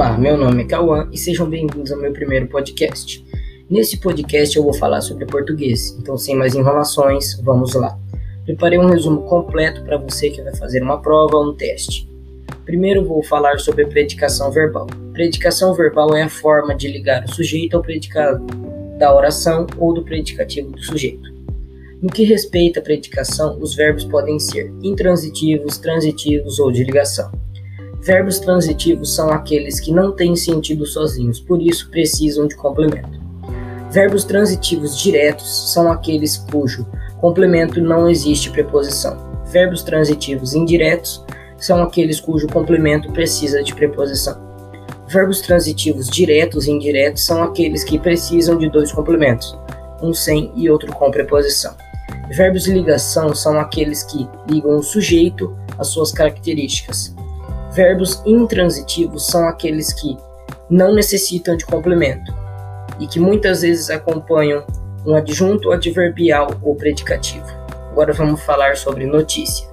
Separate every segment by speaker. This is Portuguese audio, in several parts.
Speaker 1: Olá, meu nome é Cauã e sejam bem-vindos ao meu primeiro podcast. Nesse podcast eu vou falar sobre português, então sem mais enrolações, vamos lá. Preparei um resumo completo para você que vai fazer uma prova ou um teste. Primeiro vou falar sobre predicação verbal. Predicação verbal é a forma de ligar o sujeito ao predicado da oração ou do predicativo do sujeito. No que respeita à predicação, os verbos podem ser intransitivos, transitivos ou de ligação. Verbos transitivos são aqueles que não têm sentido sozinhos, por isso precisam de complemento. Verbos transitivos diretos são aqueles cujo complemento não existe preposição. Verbos transitivos indiretos são aqueles cujo complemento precisa de preposição. Verbos transitivos diretos e indiretos são aqueles que precisam de dois complementos, um sem e outro com preposição. Verbos de ligação são aqueles que ligam o sujeito às suas características. Verbos intransitivos são aqueles que não necessitam de complemento e que muitas vezes acompanham um adjunto adverbial ou predicativo. Agora vamos falar sobre notícia.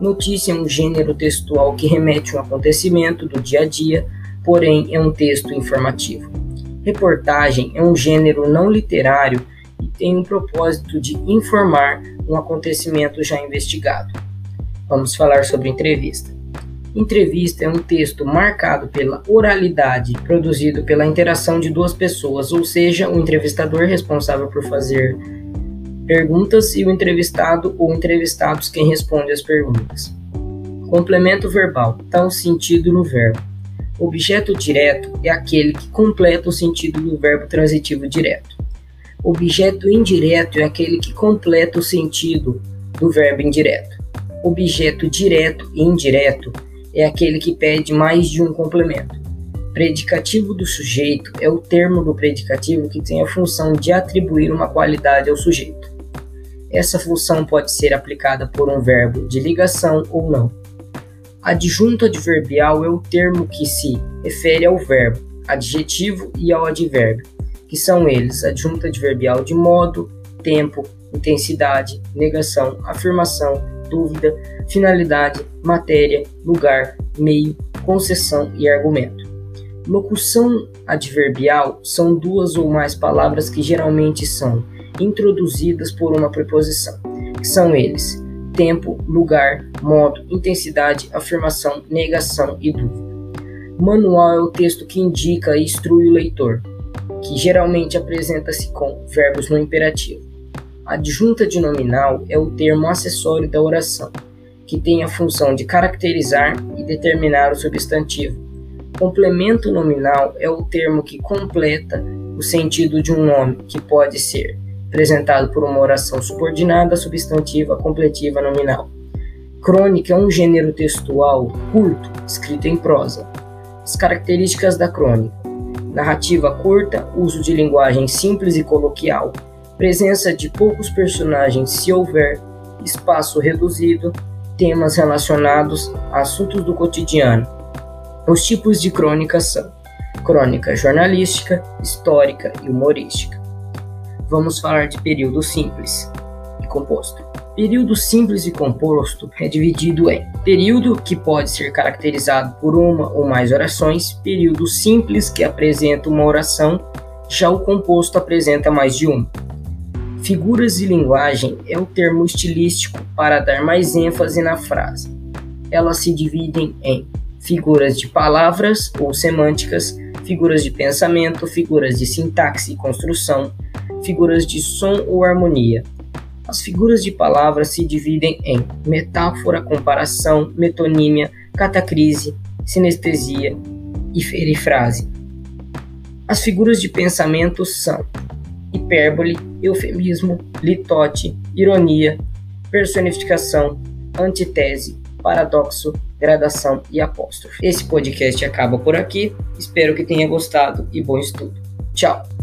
Speaker 1: Notícia é um gênero textual que remete a um acontecimento do dia a dia, porém é um texto informativo. Reportagem é um gênero não literário e tem o propósito de informar um acontecimento já investigado. Vamos falar sobre entrevista. Entrevista é um texto marcado pela oralidade, produzido pela interação de duas pessoas, ou seja, o entrevistador responsável por fazer perguntas e o entrevistado ou entrevistados quem responde as perguntas. Complemento verbal dá um sentido no verbo. Objeto direto é aquele que completa o sentido do verbo transitivo direto. Objeto indireto é aquele que completa o sentido do verbo indireto. Objeto direto e indireto é aquele que pede mais de um complemento. Predicativo do sujeito é o termo do predicativo que tem a função de atribuir uma qualidade ao sujeito. Essa função pode ser aplicada por um verbo de ligação ou não. Adjunto adverbial é o termo que se refere ao verbo, adjetivo e ao advérbio, que são eles adjunto adverbial de modo, tempo, intensidade, negação, afirmação, dúvida, finalidade, matéria, lugar, meio, concessão e argumento. Locução adverbial são duas ou mais palavras que geralmente são introduzidas por uma preposição, que são eles: tempo, lugar, modo, intensidade, afirmação, negação e dúvida. Manual é o texto que indica e instrui o leitor, que geralmente apresenta-se com verbos no imperativo. Adjunta de nominal é o termo acessório da oração, que tem a função de caracterizar e determinar o substantivo. Complemento nominal é o termo que completa o sentido de um nome, que pode ser apresentado por uma oração subordinada, substantiva, completiva, nominal. Crônica é um gênero textual curto, escrito em prosa. As características da crônica: narrativa curta, uso de linguagem simples e coloquial, presença de poucos personagens se houver, espaço reduzido, temas relacionados a assuntos do cotidiano. Os tipos de crônica são crônica jornalística, histórica e humorística. Vamos falar de período simples e composto. Período simples e composto é dividido em período que pode ser caracterizado por uma ou mais orações, período simples que apresenta uma oração, já o composto apresenta mais de uma. Figuras de linguagem é o termo estilístico para dar mais ênfase na frase. Elas se dividem em figuras de palavras ou semânticas, figuras de pensamento, figuras de sintaxe e construção, figuras de som ou harmonia. As figuras de palavras se dividem em metáfora, comparação, metonímia, catacrise, sinestesia e perifrase. As figuras de pensamento são hipérbole, eufemismo, litote, ironia, personificação, antitese, paradoxo, gradação e apóstrofe. Esse podcast acaba por aqui. Espero que tenha gostado e bom estudo. Tchau!